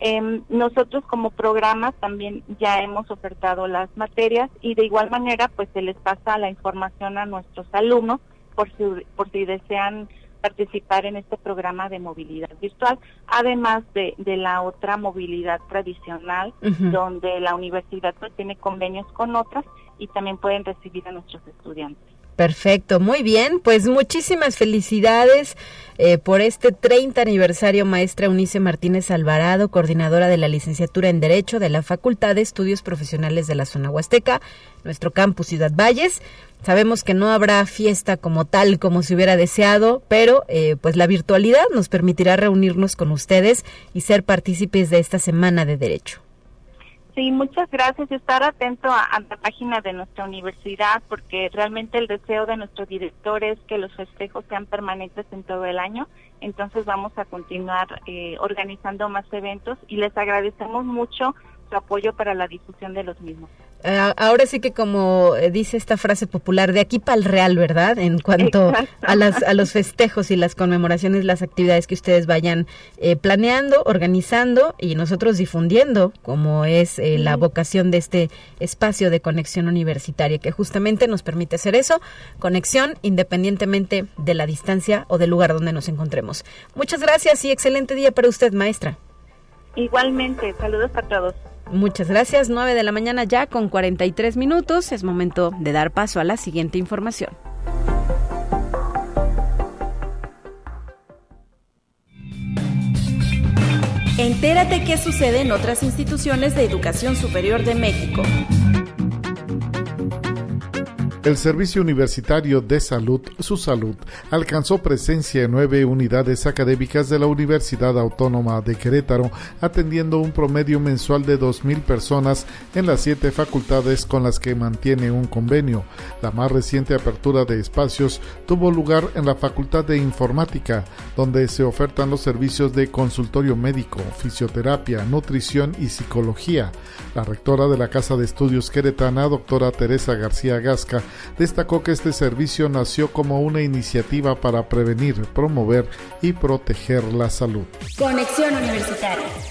Em, nosotros como programa también ya hemos ofertado las materias y de igual manera pues se les pasa la información a nuestros alumnos por si, por si desean participar en este programa de movilidad virtual, además de, de la otra movilidad tradicional, donde la universidad pues, tiene convenios con otras y también pueden recibir a nuestros estudiantes. Perfecto, muy bien. Pues muchísimas felicidades eh, por este 30 aniversario, maestra Unice Martínez Alvarado, coordinadora de la licenciatura en Derecho de la Facultad de Estudios Profesionales de la Zona Huasteca, nuestro campus Ciudad Valles. Sabemos que no habrá fiesta como tal como se hubiera deseado, pero eh, pues la virtualidad nos permitirá reunirnos con ustedes y ser partícipes de esta semana de Derecho. Sí, muchas gracias. Estar atento a, la página de nuestra universidad porque realmente el deseo de nuestro director es que los festejos sean permanentes en todo el año. Entonces vamos a continuar eh, organizando más eventos y les agradecemos mucho su apoyo para la difusión de los mismos. Eh, ahora sí que como eh, dice esta frase popular, de aquí para el real, ¿verdad? En cuanto a, las, a los festejos y las conmemoraciones, las actividades que ustedes vayan eh, planeando, organizando y nosotros difundiendo, como es la vocación de este espacio de conexión universitaria, que justamente nos permite hacer eso, conexión independientemente de la distancia o del lugar donde nos encontremos. Muchas gracias y excelente día para usted, maestra. Igualmente, saludos a todos. Muchas gracias. 9 de la mañana ya con 43 minutos. Es momento de dar paso a la siguiente información. Entérate qué sucede en otras instituciones de educación superior de México. El Servicio Universitario de Salud, su salud, alcanzó presencia en nueve unidades académicas de la Universidad Autónoma de Querétaro, atendiendo un promedio mensual de 2.000 personas en las siete facultades con las que mantiene un convenio. La más reciente apertura de espacios tuvo lugar en la Facultad de Informática, donde se ofertan los servicios de consultorio médico, fisioterapia, nutrición y psicología. La rectora de la Casa de Estudios Queretana, doctora Teresa García Gasca, destacó que este servicio nació como una iniciativa para prevenir, promover y proteger la salud. Conexión Universitaria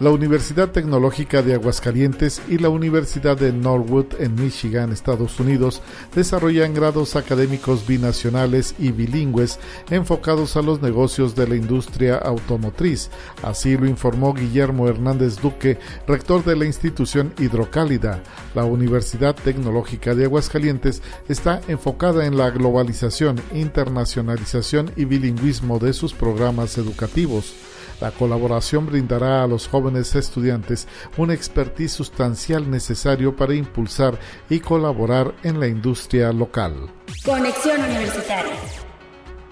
la Universidad Tecnológica de Aguascalientes y la Universidad de Norwood en Michigan, Estados Unidos, desarrollan grados académicos binacionales y bilingües enfocados a los negocios de la industria automotriz. Así lo informó Guillermo Hernández Duque, rector de la institución Hidrocálida. La Universidad Tecnológica de Aguascalientes está enfocada en la globalización, internacionalización y bilingüismo de sus programas educativos. La colaboración brindará a los jóvenes estudiantes un expertise sustancial necesario para impulsar y colaborar en la industria local. Conexión Universitaria.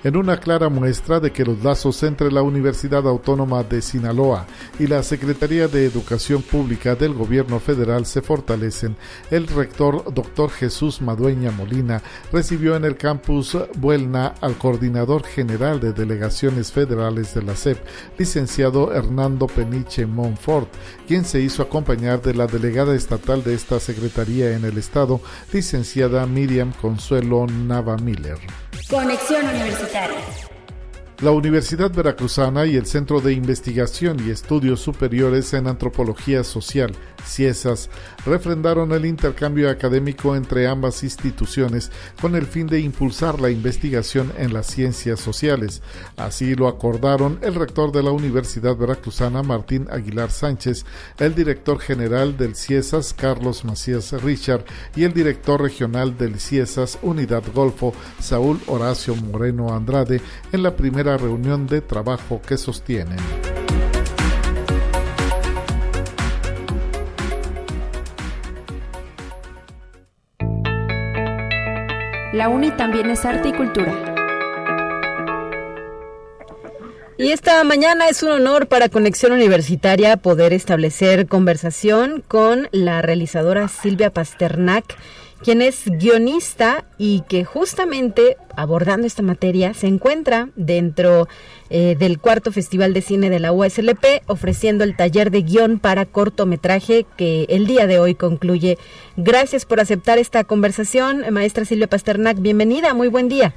En una clara muestra de que los lazos entre la Universidad Autónoma de Sinaloa y la Secretaría de Educación Pública del Gobierno Federal se fortalecen. El rector doctor Jesús Madueña Molina recibió en el campus Buelna al coordinador general de delegaciones federales de la SEP, licenciado Hernando Peniche Monfort, quien se hizo acompañar de la delegada estatal de esta secretaría en el estado, licenciada Miriam Consuelo Nava Miller. Conexión Universitaria. La Universidad Veracruzana y el Centro de Investigación y Estudios Superiores en Antropología Social, CIESAS, refrendaron el intercambio académico entre ambas instituciones con el fin de impulsar la investigación en las ciencias sociales. Así lo acordaron el rector de la Universidad Veracruzana, Martín Aguilar Sánchez, el director general del CIESAS, Carlos Macías Richard, y el director regional del CIESAS Unidad Golfo, Saúl Horacio Moreno Andrade, en la primera reunión de trabajo que sostienen. La UNI también es arte y cultura. Y esta mañana es un honor para Conexión Universitaria poder establecer conversación con la realizadora Silvia Pasternak quien es guionista y que justamente abordando esta materia se encuentra dentro eh, del cuarto Festival de Cine de la USLP ofreciendo el taller de guion para cortometraje que el día de hoy concluye. Gracias por aceptar esta conversación, maestra Silvia Pasternak. Bienvenida, muy buen día.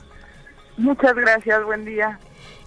Muchas gracias, buen día.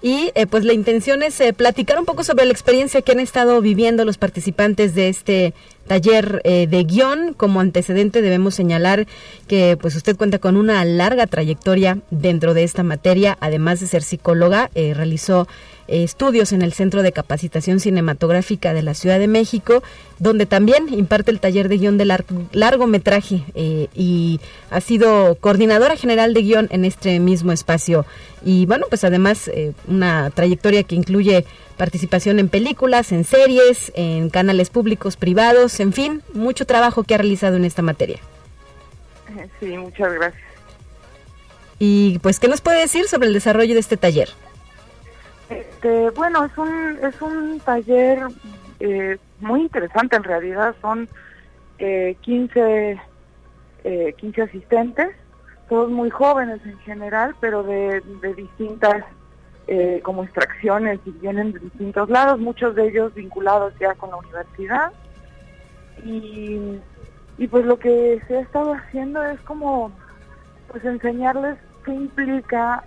Y eh, pues la intención es eh, platicar un poco sobre la experiencia que han estado viviendo los participantes de este taller eh, de guion. Como antecedente debemos señalar que pues usted cuenta con una larga trayectoria dentro de esta materia, además de ser psicóloga, realizó estudios en el Centro de Capacitación Cinematográfica de la Ciudad de México, donde también imparte el taller de guion de largometraje eh, y ha sido coordinadora general de guion en este mismo espacio. Y bueno, pues además eh, una trayectoria que incluye participación en películas, en series, en canales públicos, privados, en fin, mucho trabajo que ha realizado en esta materia. Sí, muchas gracias. Y pues, ¿qué nos puede decir sobre el desarrollo de este taller? Bueno, es un, es un taller eh, muy interesante en realidad. Son eh, 15, eh, 15 asistentes, todos muy jóvenes en general, pero de, distintas eh, como extracciones y vienen de distintos lados, muchos de ellos vinculados ya con la universidad. Y, pues lo que se ha estado haciendo es como pues enseñarles qué implica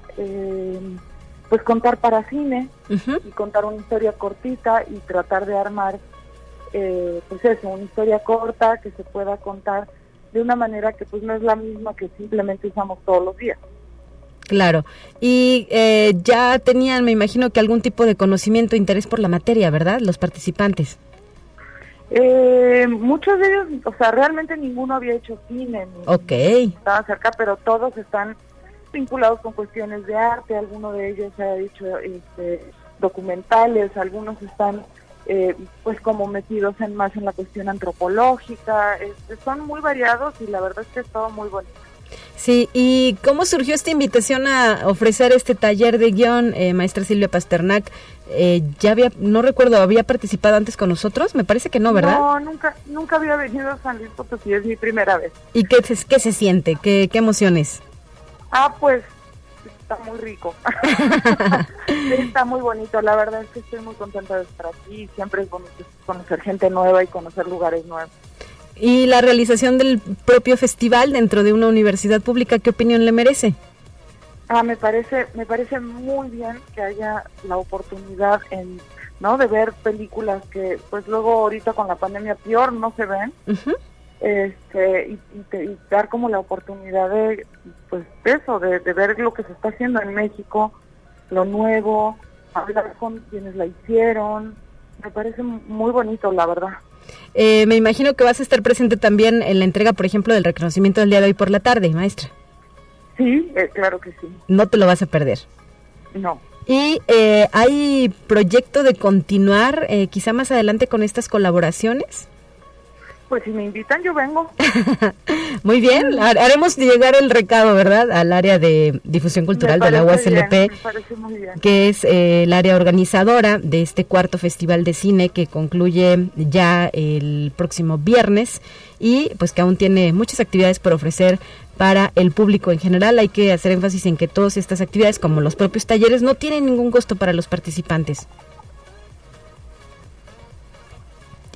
pues contar para cine y contar una historia cortita y tratar de armar eh, pues eso, una historia corta que se pueda contar de una manera que pues no es la misma que simplemente usamos todos los días. Claro. Y eh, ya tenían, me imagino que algún tipo de conocimiento, interés por la materia, ¿verdad? Los participantes. Eh, muchos de ellos, o sea, realmente ninguno había hecho cine. ok. Estaba cerca, pero todos están vinculados con cuestiones de arte, algunos de ellos se ha dicho este, documentales, algunos están eh, pues como metidos en más en la cuestión antropológica, este, son muy variados y la verdad es que es todo muy bonito. Sí, ¿y cómo surgió esta invitación a ofrecer este taller de guion, eh, maestra Silvia Pasternak? Eh, ya había, no recuerdo, ¿había participado antes con nosotros? Me parece que no, ¿verdad? No, nunca, nunca había venido a San Luis Potosí, es mi primera vez. ¿Y qué, qué se siente? ¿Qué, qué emociones? Ah, pues está muy rico. <laughs> está muy bonito. La verdad es que estoy muy contenta de estar aquí. Siempre es bonito conocer gente nueva y conocer lugares nuevos. ¿Y la realización del propio festival dentro de una universidad pública, qué opinión le merece? Ah, me parece, me parece muy bien que haya la oportunidad en, ¿no? De ver películas que, pues luego ahorita con la pandemia peor no se ven este y, dar como la oportunidad de pues eso de, ver lo que se está haciendo en México lo nuevo hablar con quienes la hicieron. Me parece muy bonito la verdad. Eh, me imagino que vas a estar presente también en la entrega por ejemplo del reconocimiento del día de hoy por la tarde maestra. Sí eh, claro que sí. No te lo vas a perder. No. Y eh, hay proyecto de continuar quizá más adelante con estas colaboraciones pues si me invitan, yo vengo. <laughs> Muy bien, haremos llegar el recado, ¿verdad? Al área de difusión cultural de la USLP, que es eh, el área organizadora de este cuarto festival de cine que concluye ya el próximo viernes y pues que aún tiene muchas actividades por ofrecer para el público en general. Hay que hacer énfasis en que todas estas actividades, como los propios talleres, no tienen ningún costo para los participantes.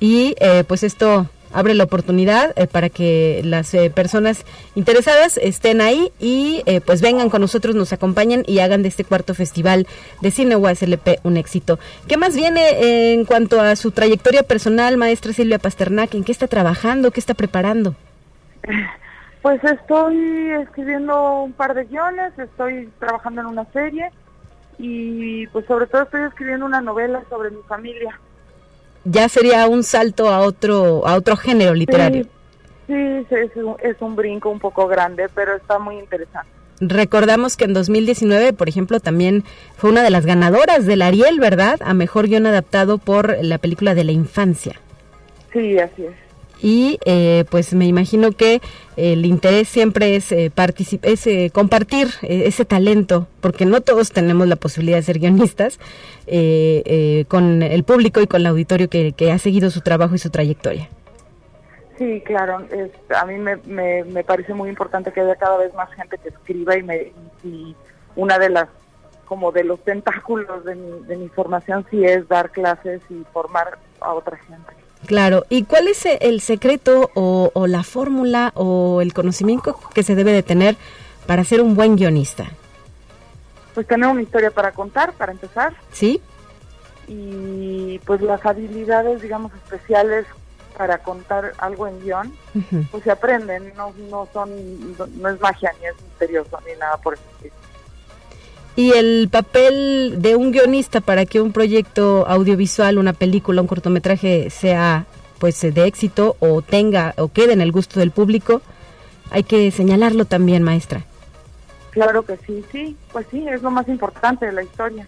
Y eh, pues esto abre la oportunidad eh, para que las eh, personas interesadas estén ahí y pues vengan con nosotros, nos acompañen y hagan de este cuarto festival de cine UASLP un éxito. ¿Qué más viene en cuanto a su trayectoria personal, maestra Silvia Pasternak? ¿En qué está trabajando? ¿Qué está preparando? <laughs> Pues estoy escribiendo un par de guiones, estoy trabajando en una serie y pues sobre todo estoy escribiendo una novela sobre mi familia. Ya sería un salto a otro a otro género literario. Sí, es, un, es un brinco un poco grande, pero está muy interesante. Recordamos que en 2019, por ejemplo, también fue una de las ganadoras del Ariel, ¿verdad? A mejor guion adaptado por la película de la infancia. Sí, así es y eh, pues me imagino que el interés siempre es, eh, es eh, compartir ese talento, porque no todos tenemos la posibilidad de ser guionistas, con el público y con el auditorio que, ha seguido su trabajo y su trayectoria. Sí, claro, a mí me, me, parece muy importante que haya cada vez más gente que escriba y, me, y una de las como de los tentáculos de mi, de mi formación sí es dar clases y formar a otra gente. Claro, ¿y cuál es el secreto o, la fórmula o el conocimiento que se debe de tener para ser un buen guionista? Pues tener una historia para contar, para empezar. Sí. Y pues las habilidades, digamos, especiales para contar algo en guion, pues se aprenden, no, no son, no, es magia ni es misterioso ni nada por eso y el papel de un guionista para que un proyecto audiovisual, una película, un cortometraje sea pues de éxito o tenga o quede en el gusto del público, hay que señalarlo también, maestra. Claro que sí, sí, pues sí, es lo más importante de la historia.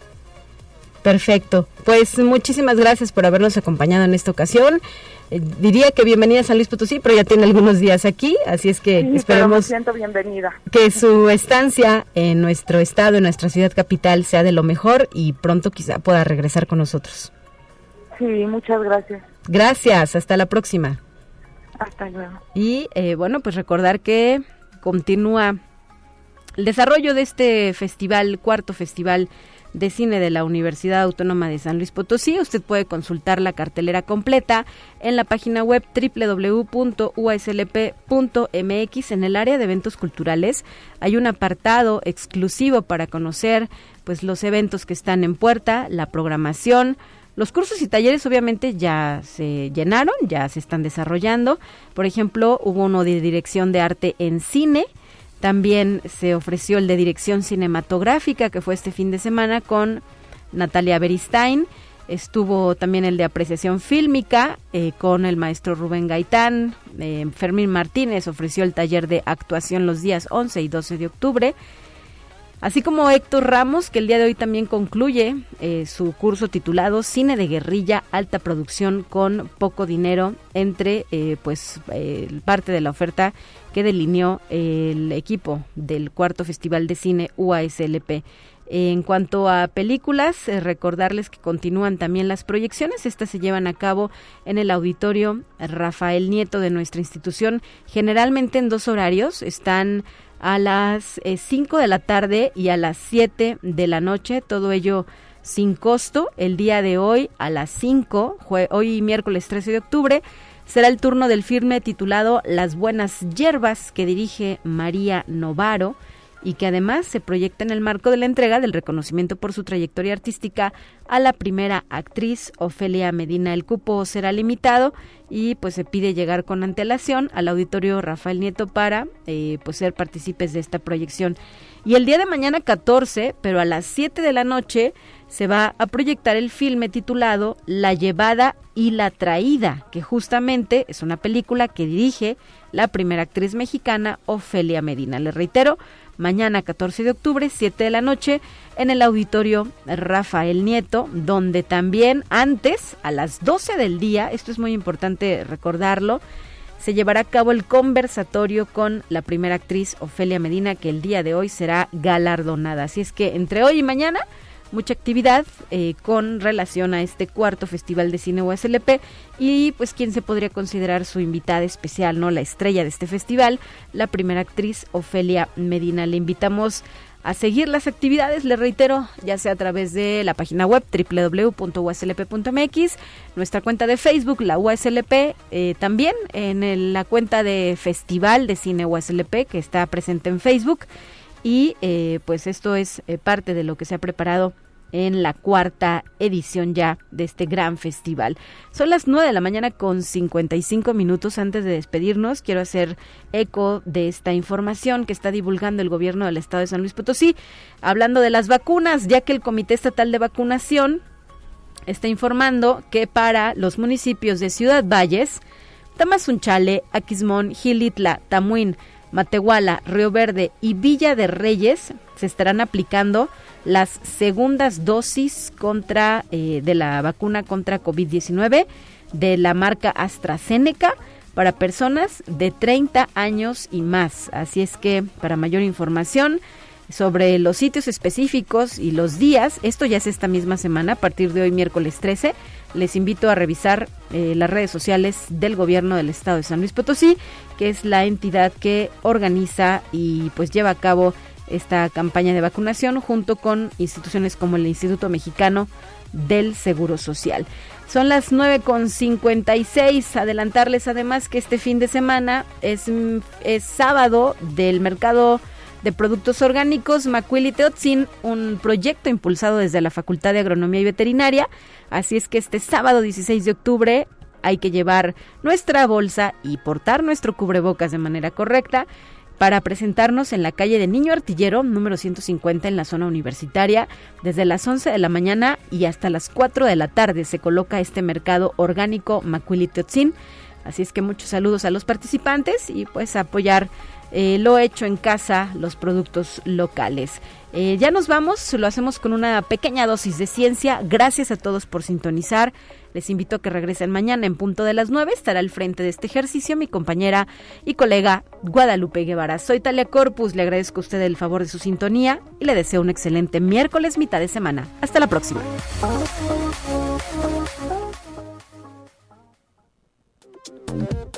Perfecto. Pues muchísimas gracias por habernos acompañado en esta ocasión. Eh, diría que bienvenida a San Luis Potosí, pero ya tiene algunos días aquí, así es que esperemos bienvenida. que su estancia en nuestro estado, en nuestra ciudad capital, sea de lo mejor y pronto quizá pueda regresar con nosotros. Sí, muchas gracias. Gracias, hasta la próxima. Hasta luego. Y eh, bueno, pues recordar que continúa el desarrollo de este festival, cuarto festival de Cine de la Universidad Autónoma de San Luis Potosí. Usted puede consultar la cartelera completa en la página web www.uslp.mx. En el área de eventos culturales hay un apartado exclusivo para conocer pues los eventos que están en puerta, la programación, los cursos y talleres obviamente ya se llenaron, ya se están desarrollando. Por ejemplo, hubo uno de dirección de arte en cine, también se ofreció el de dirección cinematográfica, que fue este fin de semana con Natalia Beristain. Estuvo también el de apreciación fílmica eh, con el maestro Rubén Gaitán. Eh, Fermín Martínez ofreció el taller de actuación los días 11 y 12 de octubre. Así como Héctor Ramos, que el día de hoy también concluye eh, su curso titulado Cine de guerrilla, alta producción con poco dinero, entre pues parte de la oferta que delineó el equipo del cuarto Festival de Cine UASLP. En cuanto a películas, eh, recordarles que continúan también las proyecciones. Estas se llevan a cabo en el auditorio Rafael Nieto de nuestra institución, generalmente en dos horarios. Están a las 5 eh, de la tarde y a las 7 de la noche, todo ello sin costo. El día de hoy a las 5, hoy miércoles 13 de octubre, será el turno del firme titulado Las Buenas Hierbas que dirige María Novaro y que además se proyecta en el marco de la entrega del reconocimiento por su trayectoria artística a la primera actriz Ofelia Medina. El cupo será limitado y pues se pide llegar con antelación al auditorio Rafael Nieto para eh, pues ser partícipes de esta proyección. Y el día de mañana 14, pero a las 7 de la noche, se va a proyectar el filme titulado La llevada y la traída, que justamente es una película que dirige la primera actriz mexicana Ofelia Medina. Le reitero, mañana 14 de octubre, 7 de la noche, en el auditorio Rafael Nieto, donde también antes, a las 12 del día, esto es muy importante recordarlo, se llevará a cabo el conversatorio con la primera actriz Ofelia Medina, que el día de hoy será galardonada. Así es que entre hoy y mañana mucha actividad eh, con relación a este cuarto Festival de Cine USLP y pues quién se podría considerar su invitada especial, ¿no? La estrella de este festival, la primera actriz Ofelia Medina. Le invitamos a seguir las actividades, le reitero, ya sea a través de la página web www.uslp.mx, nuestra cuenta de Facebook, la USLP, eh, también en la cuenta de Festival de Cine USLP que está presente en Facebook y eh, pues esto es parte de lo que se ha preparado en la cuarta edición ya de este gran festival. Son las 9 de la mañana con 55 minutos antes de despedirnos. Quiero hacer eco de esta información que está divulgando el gobierno del estado de San Luis Potosí, hablando de las vacunas, ya que el Comité Estatal de Vacunación está informando que para los municipios de Ciudad Valles, Tamazunchale, Aquismón, Gilitla, Tamuín, Matehuala, Río Verde y Villa de Reyes se estarán aplicando las segundas dosis contra eh, de la vacuna contra COVID-19 de la marca AstraZeneca para personas de 30 años y más. Así es que para mayor información sobre los sitios específicos y los días, esto ya es esta misma semana, a partir de hoy miércoles 13, les invito a revisar eh, las redes sociales del gobierno del estado de San Luis Potosí, que es la entidad que organiza y pues lleva a cabo esta campaña de vacunación junto con instituciones como el Instituto Mexicano del Seguro Social. Son las 9.56. Adelantarles además que este fin de semana es, es sábado del mercado de Productos Orgánicos Macuili Teotzin, un proyecto impulsado desde la Facultad de Agronomía y Veterinaria. Así es que este sábado 16 de octubre hay que llevar nuestra bolsa y portar nuestro cubrebocas de manera correcta para presentarnos en la calle de Niño Artillero, número 150 en la zona universitaria. Desde las 11 de la mañana y hasta las 4 de la tarde se coloca este mercado orgánico Macuili Teotzin. Así es que muchos saludos a los participantes y pues apoyar eh, lo hecho en casa, los productos locales. Eh, ya nos vamos, lo hacemos con una pequeña dosis de ciencia. Gracias a todos por sintonizar. Les invito a que regresen mañana en punto de las 9. Estará al frente de este ejercicio mi compañera y colega Guadalupe Guevara. Soy Talia Corpus, le agradezco a usted el favor de su sintonía y le deseo un excelente miércoles mitad de semana. Hasta la próxima.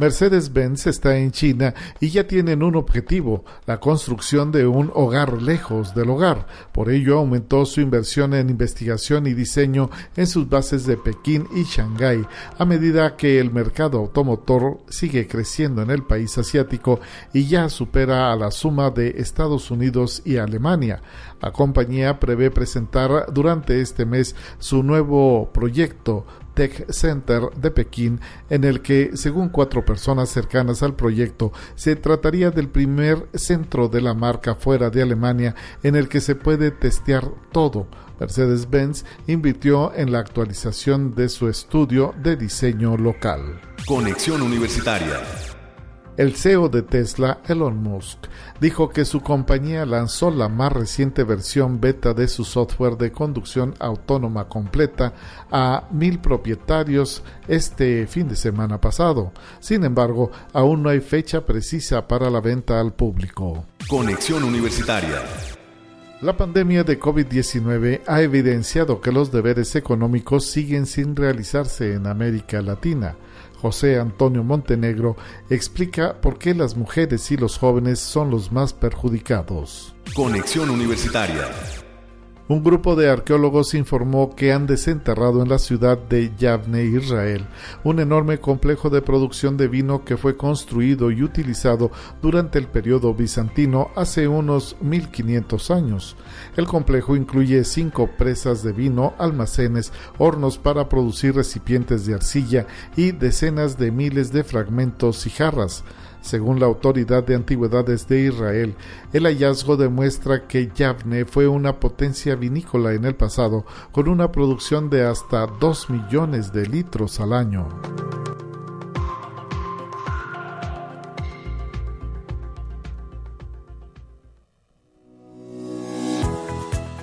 Mercedes-Benz está en China y ya tienen un objetivo, la construcción de un hogar lejos del hogar. Por ello aumentó su inversión en investigación y diseño en sus bases de Pekín y Shanghái, a medida que el mercado automotor sigue creciendo en el país asiático y ya supera a la suma de Estados Unidos y Alemania. La compañía prevé presentar durante este mes su nuevo proyecto Tech Center de Pekín, en el que, según cuatro personas cercanas al proyecto, se trataría del primer centro de la marca fuera de Alemania en el que se puede testear todo. Mercedes-Benz invirtió en la actualización de su estudio de diseño local. Conexión Universitaria el CEO de Tesla, Elon Musk, dijo que su compañía lanzó la más reciente versión beta de su software de conducción autónoma completa a mil propietarios este fin de semana pasado. Sin embargo, aún no hay fecha precisa para la venta al público. Conexión Universitaria. La pandemia de COVID-19 ha evidenciado que los deberes económicos siguen sin realizarse en América Latina. José Antonio Montenegro explica por qué las mujeres y los jóvenes son los más perjudicados. Conexión Universitaria un grupo de arqueólogos informó que han desenterrado en la ciudad de Yavne, Israel, un enorme complejo de producción de vino que fue construido y utilizado durante el periodo bizantino hace unos 1500 años. El complejo incluye cinco presas de vino, almacenes, hornos para producir recipientes de arcilla y decenas de miles de fragmentos y jarras. Según la Autoridad de Antigüedades de Israel, el hallazgo demuestra que Yavne fue una potencia vinícola en el pasado, con una producción de hasta 2 millones de litros al año.